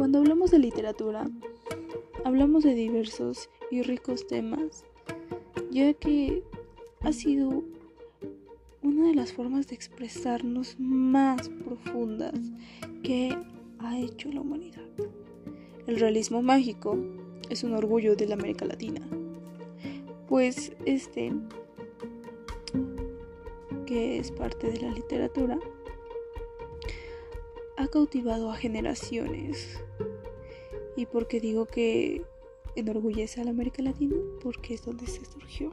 Cuando hablamos de literatura, hablamos de diversos y ricos temas, ya que ha sido una de las formas de expresarnos más profundas que ha hecho la humanidad. El realismo mágico es un orgullo de la América Latina, pues este, que es parte de la literatura, cautivado a generaciones. ¿Y por qué digo que enorgullece a la América Latina? Porque es donde se surgió.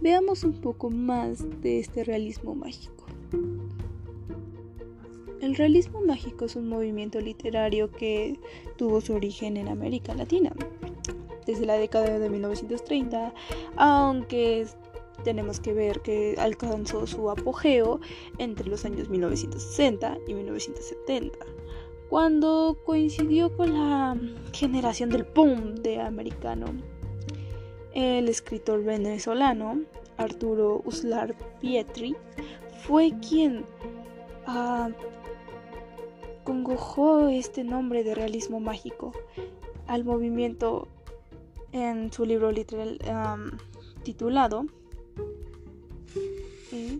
Veamos un poco más de este realismo mágico. El realismo mágico es un movimiento literario que tuvo su origen en América Latina, desde la década de 1930, aunque tenemos que ver que alcanzó su apogeo entre los años 1960 y 1970, cuando coincidió con la generación del boom de americano. El escritor venezolano Arturo Uslar Pietri fue quien uh, congojó este nombre de realismo mágico al movimiento en su libro literal titulado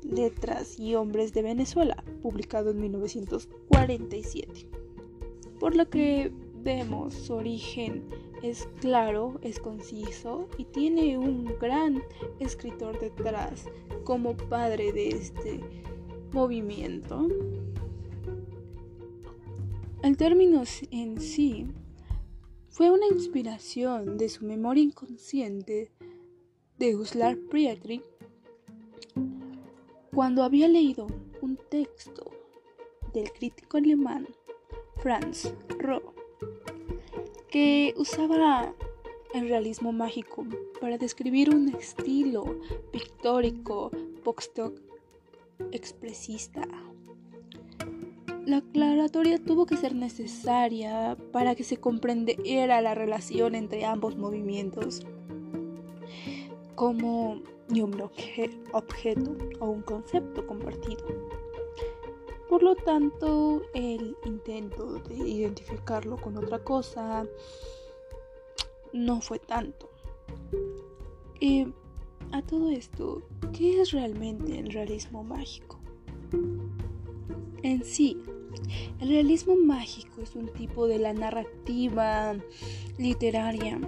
Letras y Hombres de Venezuela, publicado en 1947. Por lo que vemos su origen es claro, es conciso y tiene un gran escritor detrás como padre de este movimiento. El término en sí fue una inspiración de su memoria inconsciente de Guslar Prietri cuando había leído un texto del crítico alemán Franz Roh que usaba el realismo mágico para describir un estilo pictórico post expresista. La aclaratoria tuvo que ser necesaria para que se comprendiera la relación entre ambos movimientos como y un objeto o un concepto compartido. Por lo tanto, el intento de identificarlo con otra cosa no fue tanto. Y a todo esto, ¿qué es realmente el realismo mágico? En sí, el realismo mágico es un tipo de la narrativa literaria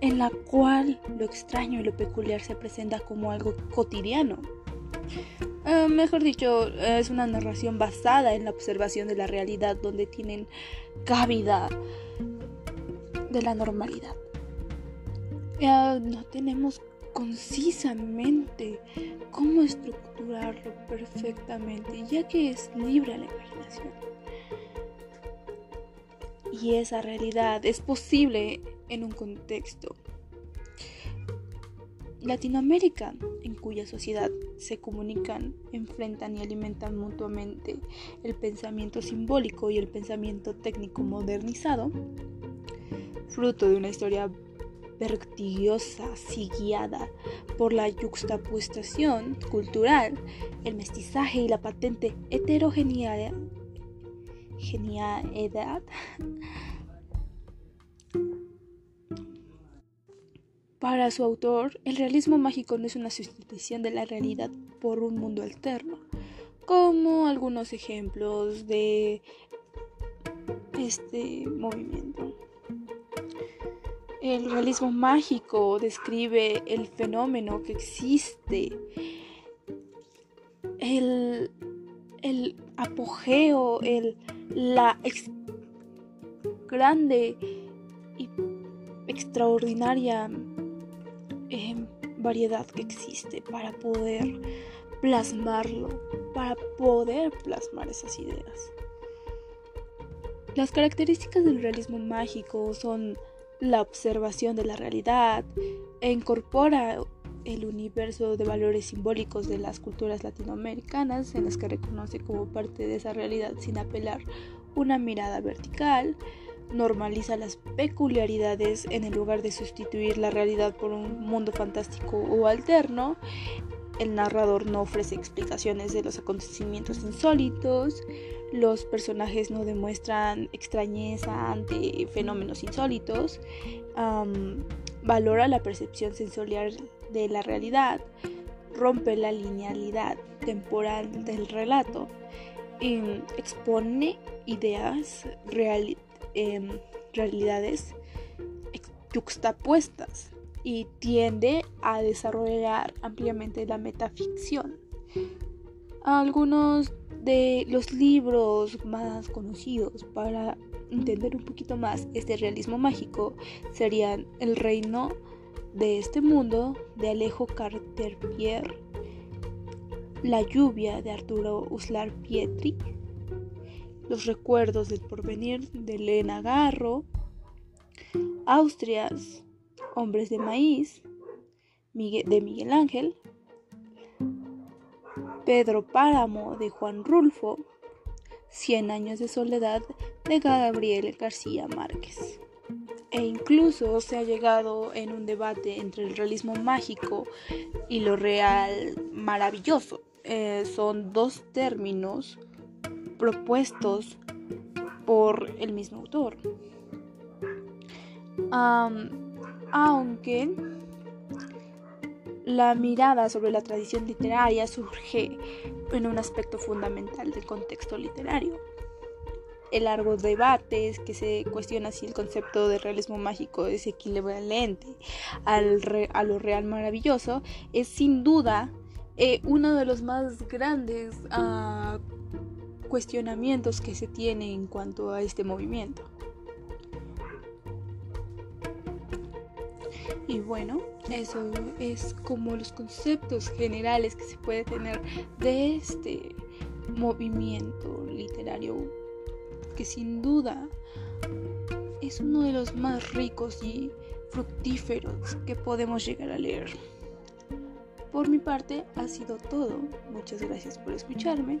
en la cual lo extraño y lo peculiar se presenta como algo cotidiano. Eh, mejor dicho, es una narración basada en la observación de la realidad donde tienen cabida de la normalidad. Eh, no tenemos concisamente cómo estructurarlo perfectamente, ya que es libre a la imaginación. Y esa realidad es posible en un contexto. Latinoamérica, en cuya sociedad se comunican, enfrentan y alimentan mutuamente el pensamiento simbólico y el pensamiento técnico modernizado, fruto de una historia vertiginosa, y guiada por la yuxtapuestación cultural, el mestizaje y la patente heterogeneidad Para su autor, el realismo mágico no es una sustitución de la realidad por un mundo alterno, como algunos ejemplos de este movimiento. El realismo mágico describe el fenómeno que existe, el, apogeo, el, la grande y extraordinaria variedad que existe para poder plasmarlo, para poder plasmar esas ideas. Las características del realismo mágico son la observación de la realidad e incorpora el universo de valores simbólicos de las culturas latinoamericanas en las que reconoce como parte de esa realidad sin apelar una mirada vertical, normaliza las peculiaridades en el lugar de sustituir la realidad por un mundo fantástico o alterno el narrador no ofrece explicaciones de los acontecimientos insólitos, los personajes no demuestran extrañeza ante fenómenos insólitos, valora la percepción sensorial de la realidad, rompe la linealidad temporal del relato, expone ideas, em, realidades juxtapuestas y tiende a desarrollar ampliamente la metaficción. Algunos de los libros más conocidos para entender un poquito más este realismo mágico serían El reino de este mundo de Alejo Carter La lluvia de Arturo Uslar Pietri, Los recuerdos del porvenir de Elena Garro, Austrias, Hombres de Maíz, de Miguel Ángel, Pedro Páramo de Juan Rulfo, Cien años de soledad de Gabriel García Márquez e incluso se ha llegado en un debate entre el realismo mágico y lo real maravilloso. Eh, son dos términos propuestos por el mismo autor. aunque la mirada sobre la tradición literaria surge en un aspecto fundamental del contexto literario el largo debate es que se cuestiona si el concepto de realismo mágico es equivalente al a lo real maravilloso, es sin duda eh, uno de los más grandes ah, cuestionamientos que se tiene en cuanto a este movimiento. Y bueno, eso es como los conceptos generales que se puede tener de este movimiento literario que sin duda es uno de los más ricos y fructíferos que podemos llegar a leer. Por mi parte ha sido todo. Muchas gracias por escucharme.